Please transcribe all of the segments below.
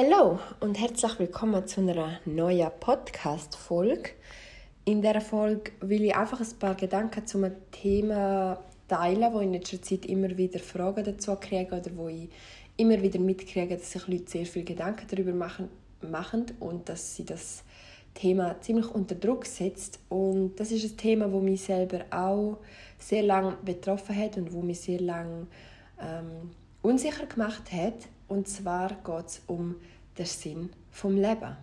Hallo und herzlich willkommen zu einer neuen Podcast-Folge. In dieser Folge will ich einfach ein paar Gedanken zu einem Thema teilen, wo ich in letzter Zeit immer wieder Fragen dazu kriege oder wo ich immer wieder mitkriege, dass sich Leute sehr viel Gedanken darüber machen, machen und dass sie das Thema ziemlich unter Druck setzt. Und das ist ein Thema, wo mich selber auch sehr lange betroffen hat und wo mich sehr lange ähm, unsicher gemacht hat. Und zwar geht es um den Sinn vom Leben.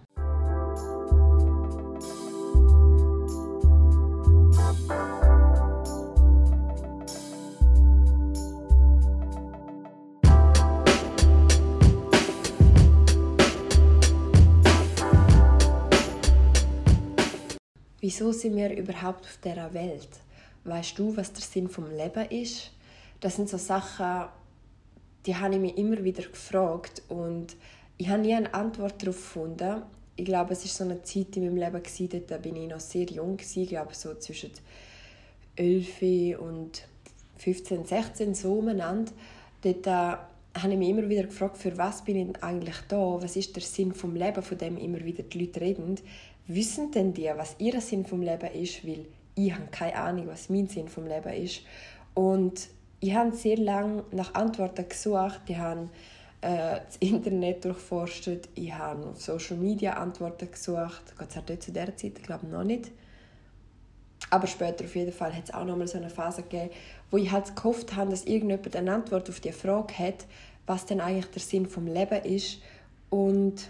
Wieso sind wir überhaupt auf dieser Welt? Weißt du, was der Sinn vom Leben ist? Das sind so Sachen, die habe ich mich immer wieder gefragt und ich habe nie eine Antwort darauf gefunden. Ich glaube, es war so eine Zeit in meinem Leben, gewesen, da bin ich noch sehr jung, gewesen, ich glaube so zwischen 11 und 15, 16, so umeinander. Dort habe ich mich immer wieder gefragt, für was bin ich eigentlich da? Was ist der Sinn vom Leben, von dem immer wieder die Leute reden? Wissen denn die, was ihr Sinn vom Leben ist? Weil ich habe keine Ahnung, was mein Sinn vom Leben ist. Und ich habe sehr lange nach Antworten gesucht. Ich habe äh, das Internet durchforstet. Ich habe auf Social Media Antworten gesucht. Gott sei Dank zu dieser Zeit, ich glaube noch nicht. Aber später auf jeden Fall hat es auch noch mal so eine Phase gegeben, wo ich halt gehofft habe, dass irgendjemand eine Antwort auf die Frage hat, was denn eigentlich der Sinn vom Leben ist. Und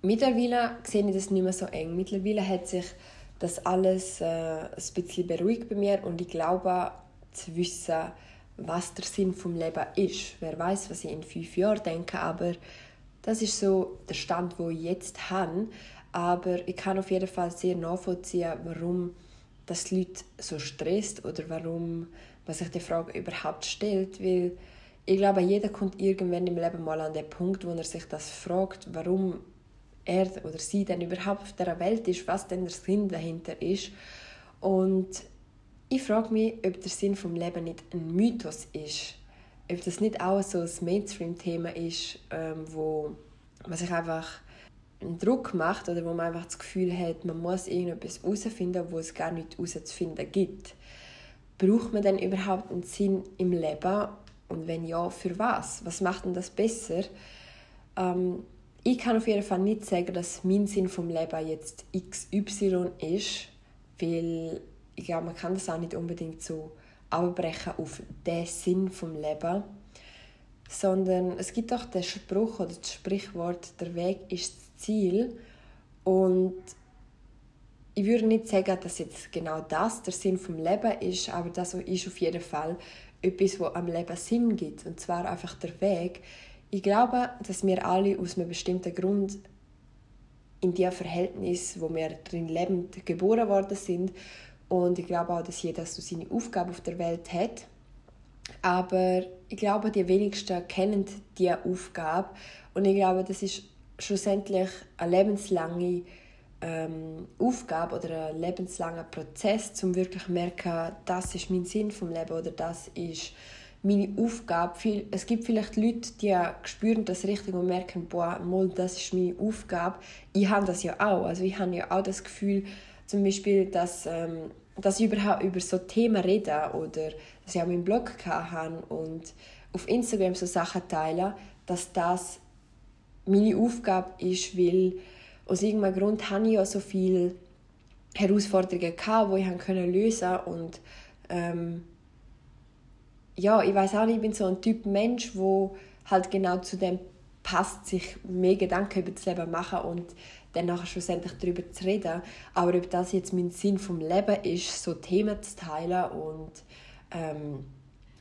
mittlerweile sehe ich das nicht mehr so eng. Mittlerweile hat sich das alles äh, ein bisschen beruhigt bei mir und ich glaube zu wissen, was der Sinn vom Leben ist. Wer weiß, was ich in fünf Jahren denke, aber das ist so der Stand, wo ich jetzt habe. Aber ich kann auf jeden Fall sehr nachvollziehen, warum das die Leute so stresst oder warum man sich die Frage überhaupt stellt, weil ich glaube, jeder kommt irgendwann im Leben mal an den Punkt, wo er sich das fragt, warum er oder sie denn überhaupt auf der Welt ist, was denn der Sinn dahinter ist. Und ich frage mich, ob der Sinn vom Leben nicht ein Mythos ist. Ob das nicht auch so ein Mainstream-Thema ist, ähm, wo man sich einfach einen Druck macht oder wo man einfach das Gefühl hat, man muss irgendetwas herausfinden, wo es gar nicht herauszufinden gibt. Braucht man denn überhaupt einen Sinn im Leben? Und wenn ja, für was? Was macht denn das besser? Ähm, ich kann auf jeden Fall nicht sagen, dass mein Sinn vom Leben jetzt XY ist, weil ich glaube, man kann das auch nicht unbedingt so abbrechen auf den Sinn vom Leben, sondern es gibt auch den Spruch oder das Sprichwort, der Weg ist das Ziel und ich würde nicht sagen, dass jetzt genau das der Sinn vom Leben ist, aber das ist auf jeden Fall etwas, was am Leben Sinn gibt und zwar einfach der Weg. Ich glaube, dass wir alle aus einem bestimmten Grund in dem Verhältnis, wo wir drin lebend geboren worden sind und ich glaube auch, dass jeder so seine Aufgabe auf der Welt hat. Aber ich glaube, die wenigsten kennen diese Aufgabe. Und ich glaube, das ist schlussendlich eine lebenslange ähm, Aufgabe oder ein lebenslanger Prozess, um wirklich zu merken, das ist mein Sinn vom Leben oder das ist meine Aufgabe. Es gibt vielleicht Leute, die spüren das richtig und merken, boah, das ist meine Aufgabe. Ich habe das ja auch. Also ich habe ja auch das Gefühl, zum Beispiel, dass, ähm, dass ich überhaupt über so Themen rede oder dass ich auch meinen Blog habe und auf Instagram so Sachen teile, dass das meine Aufgabe ist, weil aus irgendeinem Grund habe ich ja so viele Herausforderungen gehabt, die ich können lösen und ähm, ja, ich weiß auch nicht, ich bin so ein Typ Mensch, wo halt genau zu dem passt, sich mehr Gedanken über das Leben machen und dann nachher schlussendlich darüber zu reden. Aber ob das jetzt mein Sinn vom Leben ist, so Themen zu teilen und ähm,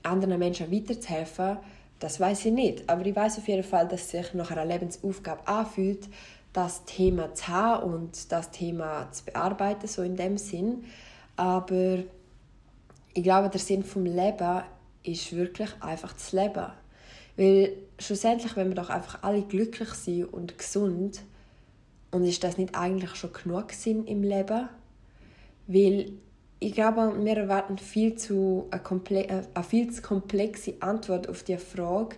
anderen Menschen weiterzuhelfen, das weiß ich nicht. Aber ich weiß auf jeden Fall, dass es sich nach einer Lebensaufgabe anfühlt, das Thema zu haben und das Thema zu bearbeiten, so in dem Sinn. Aber ich glaube, der Sinn vom Leben ist wirklich einfach das Leben. Weil schlussendlich, wenn wir doch einfach alle glücklich sind und gesund, und ist das nicht eigentlich schon genug Sinn im Leben? Weil ich glaube, wir erwarten viel zu eine, eine viel zu komplexe Antwort auf die Frage,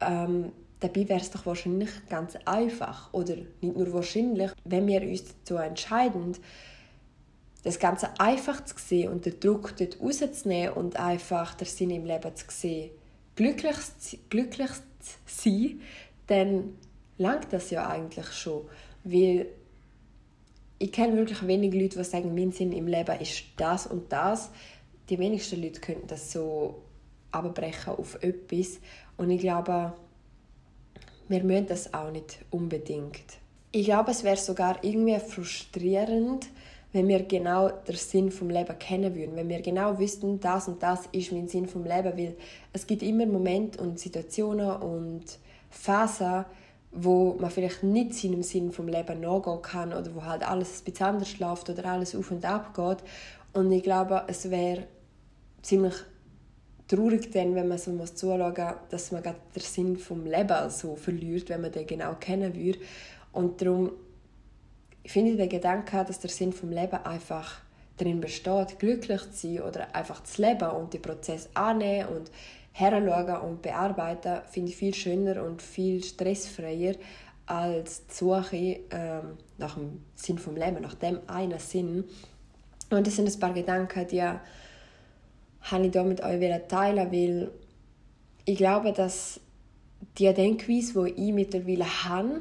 ähm, Dabei wäre es doch wahrscheinlich ganz einfach oder nicht nur wahrscheinlich, wenn wir uns dazu entscheiden, das Ganze einfach zu sehen und den Druck dort rauszunehmen und einfach den Sinn im Leben zu sehen, glücklich, glücklich sein, dann langt das ja eigentlich schon. Weil ich kenne wirklich wenige Leute, die sagen, mein Sinn im Leben ist das und das. Die wenigsten Leute könnten das so abbrechen auf etwas. Und ich glaube, wir müssen das auch nicht unbedingt. Ich glaube, es wäre sogar irgendwie frustrierend, wenn wir genau den Sinn vom Leben kennen würden, wenn wir genau wüssten, das und das ist mein Sinn vom Leben, weil es gibt immer Momente und Situationen und Phasen, wo man vielleicht nicht seinem Sinn vom Leben nachgehen kann oder wo halt alles ein bisschen anders läuft oder alles auf und ab geht. Und ich glaube, es wäre ziemlich traurig dann, wenn man so muss zuschauen dass man den Sinn vom Leben so verliert, wenn man den genau kennen würde. Und darum finde ich den Gedanken, dass der Sinn vom Leben einfach darin besteht, glücklich zu sein oder einfach zu leben und den Prozess annehmen und heranschauen und bearbeiten, finde ich viel schöner und viel stressfreier als die Suche ähm, nach dem Sinn vom Leben, nach dem einen Sinn. Und das sind ein paar Gedanken, die habe ich hier mit euch teilen weil ich glaube, dass die Denkweise, die ich mittlerweile habe,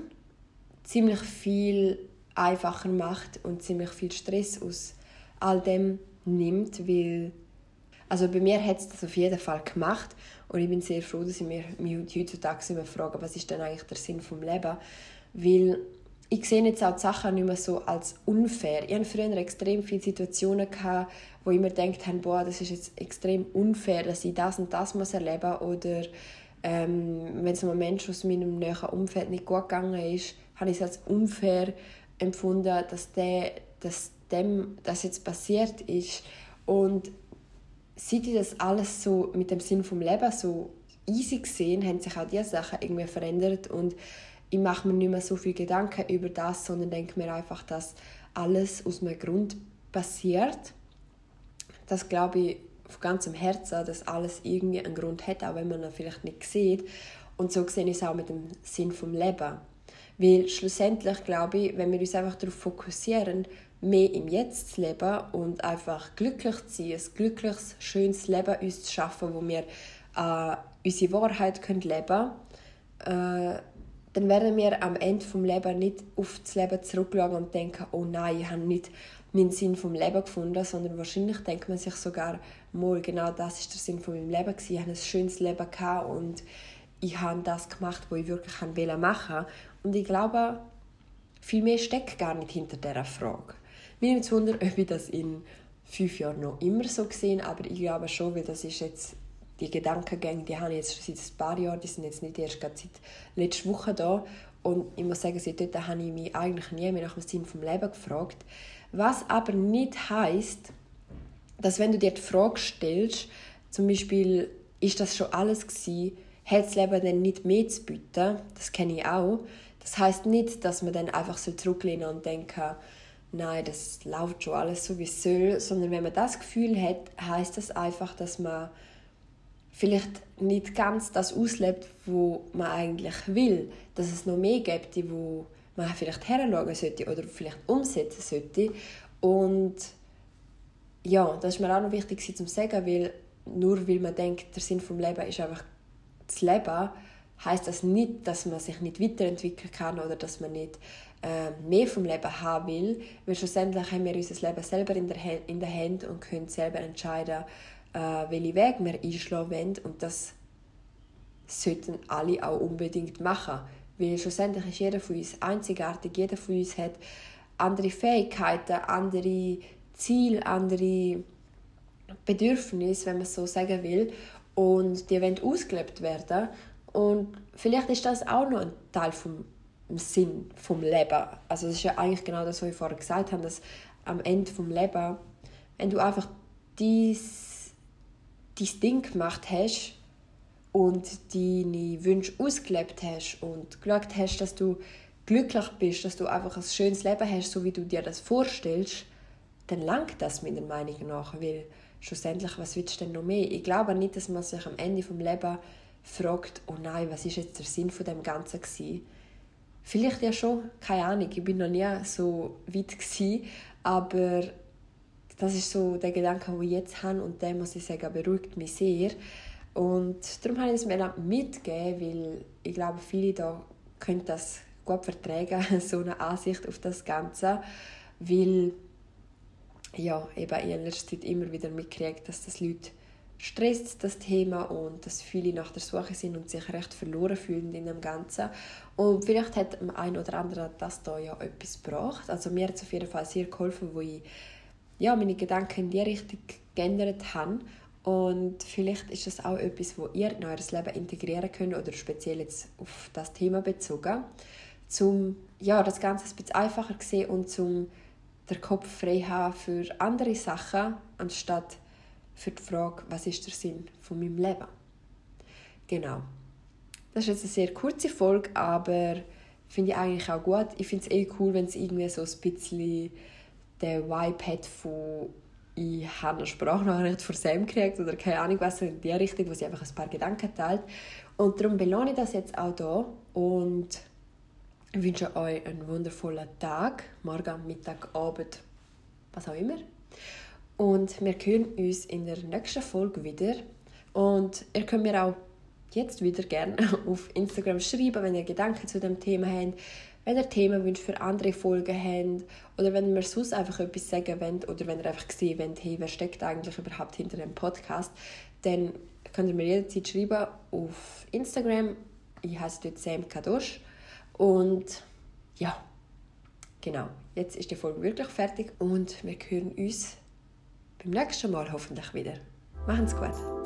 ziemlich viel einfacher macht und ziemlich viel Stress aus all dem nimmt, weil also bei mir hat es das auf jeden Fall gemacht und ich bin sehr froh, dass ich mir heutzutage immer frage, was ist denn eigentlich der Sinn vom Leben, weil ich sehe jetzt auch die Sachen nicht mehr so als unfair. Ich hatte früher extrem viele Situationen, gehabt, wo ich mir gedacht habe, boah, das ist jetzt extrem unfair, dass ich das und das muss erleben muss. Oder ähm, wenn es einem Menschen aus meinem näheren Umfeld nicht gut gegangen ist, habe ich es als unfair empfunden, dass, der, dass dem das jetzt passiert ist. Und seit ich das alles so mit dem Sinn vom Leben so easy gesehen, haben sich auch diese Sachen irgendwie verändert und ich mache mir nicht mehr so viel Gedanken über das, sondern denke mir einfach, dass alles aus einem Grund passiert. Das glaube ich auf ganzem Herzen, dass alles irgendwie einen Grund hat, auch wenn man ihn vielleicht nicht sieht. Und so sehe ich es auch mit dem Sinn vom Leben. Weil schlussendlich glaube ich, wenn wir uns einfach darauf fokussieren, mehr im Jetzt zu leben und einfach glücklich zu sein, ein glückliches, schönes Leben uns zu schaffen, wo wir äh, unsere Wahrheit können leben können, äh, dann werden wir am Ende des Lebens nicht auf das Leben zurückschauen und denken, oh nein, ich habe nicht meinen Sinn vom Leben gefunden, sondern wahrscheinlich denkt man sich sogar, mal genau das ist der Sinn von meinem Leben gewesen. Ich hatte ein schönes Leben und ich habe das gemacht, was ich wirklich machen wollte. Und ich glaube, viel mehr steckt gar nicht hinter dieser Frage. Mir nimmt es Wunder, ob ich das in fünf Jahren noch immer so gesehen, aber ich glaube schon, weil das ist jetzt die Gedankengänge, die habe ich jetzt seit ein paar Jahren, die sind jetzt nicht erst seit letzter Woche da und ich muss sagen, seit dort habe ich mich eigentlich nie mehr nach dem Sinn vom Leben gefragt. Was aber nicht heißt, dass wenn du dir die Frage stellst, zum Beispiel, ist das schon alles gewesen, hat das Leben dann nicht mehr zu bieten, das kenne ich auch, das heißt nicht, dass man dann einfach so zurücklehnen und denken, nein, das läuft schon alles so wie es soll, sondern wenn man das Gefühl hat, heißt das einfach, dass man vielleicht nicht ganz das auslebt, wo man eigentlich will, dass es noch mehr gibt, wo man vielleicht heranschauen sollte oder vielleicht umsetzen sollte. Und ja, das ist mir auch noch wichtig zu sagen, weil nur weil man denkt, der Sinn vom Leben ist einfach das Leben, heißt das nicht, dass man sich nicht weiterentwickeln kann oder dass man nicht äh, mehr vom Leben haben will, weil schlussendlich haben wir unser Leben selber in der, in der Hand und können selber entscheiden, äh, welchen Weg wir einschlagen wollen. Und das sollten alle auch unbedingt machen, weil schlussendlich ist jeder von uns einzigartig, jeder von uns hat andere Fähigkeiten, andere Ziele, andere Bedürfnisse, wenn man so sagen will. Und die wollen ausgelebt werden und vielleicht ist das auch noch ein Teil vom Sinn vom Leben. Also das ist ja eigentlich genau das, was ich vorher gesagt habe, dass am Ende vom Leben, wenn du einfach dies, dies Ding gemacht hast und deine Wünsche ausgelebt hast und geschaut hast, dass du glücklich bist, dass du einfach ein schönes Leben hast, so wie du dir das vorstellst, dann langt das meiner Meinung nach, weil schlussendlich, was willst du denn noch mehr? Ich glaube nicht, dass man sich am Ende vom Leben fragt, oh nein, was ist jetzt der Sinn von dem Ganzen gewesen? Vielleicht ja schon, keine Ahnung, ich bin noch nie so weit gewesen, aber das ist so der Gedanke, den ich jetzt habe und der, muss ich sagen, beruhigt mich sehr. Und darum habe ich es mir mitgegeben, weil ich glaube, viele da können das gut vertragen, so eine Ansicht auf das Ganze, weil ja, eben in letzter Zeit immer wieder mitgekriegt, dass das Leute stresst das Thema und dass viele nach der Suche sind und sich recht verloren fühlen in dem Ganzen. Und vielleicht hat dem einen oder anderen das da ja etwas gebracht. Also mir hat es auf jeden Fall sehr geholfen, wo ich ja, meine Gedanken in die Richtung geändert habe. Und vielleicht ist das auch etwas, wo ihr in euer Leben integrieren könnt oder speziell jetzt auf das Thema bezogen, um ja, das Ganze ein bisschen einfacher zu sehen und zum den Kopf frei haben für andere Sachen, anstatt für die Frage, was ist der Sinn von meinem Leben? Genau. Das ist jetzt eine sehr kurze Folge, aber finde ich eigentlich auch gut. Ich finde es eh cool, wenn es irgendwie so ein bisschen den Vibe hat von ich habe eine Sprachnachricht von Sam gekriegt oder keine Ahnung was in die Richtung, wo sie einfach ein paar Gedanken teilt. Und darum belohne ich das jetzt auch hier und wünsche euch einen wundervollen Tag, morgen, Mittag, Abend, was auch immer. Und wir hören uns in der nächsten Folge wieder. Und ihr könnt mir auch jetzt wieder gerne auf Instagram schreiben, wenn ihr Gedanken zu dem Thema habt, wenn ihr Themenwünsche für andere Folgen habt oder wenn ihr sonst einfach etwas sagen wollt oder wenn ihr einfach sehen wollt, hey, wer steckt eigentlich überhaupt hinter dem Podcast, dann könnt ihr mir jederzeit schreiben auf Instagram. Ich heiße dort Sam Kadosh und ja, genau, jetzt ist die Folge wirklich fertig und wir hören uns beim nächsten Mal hoffentlich wieder. Machen's gut!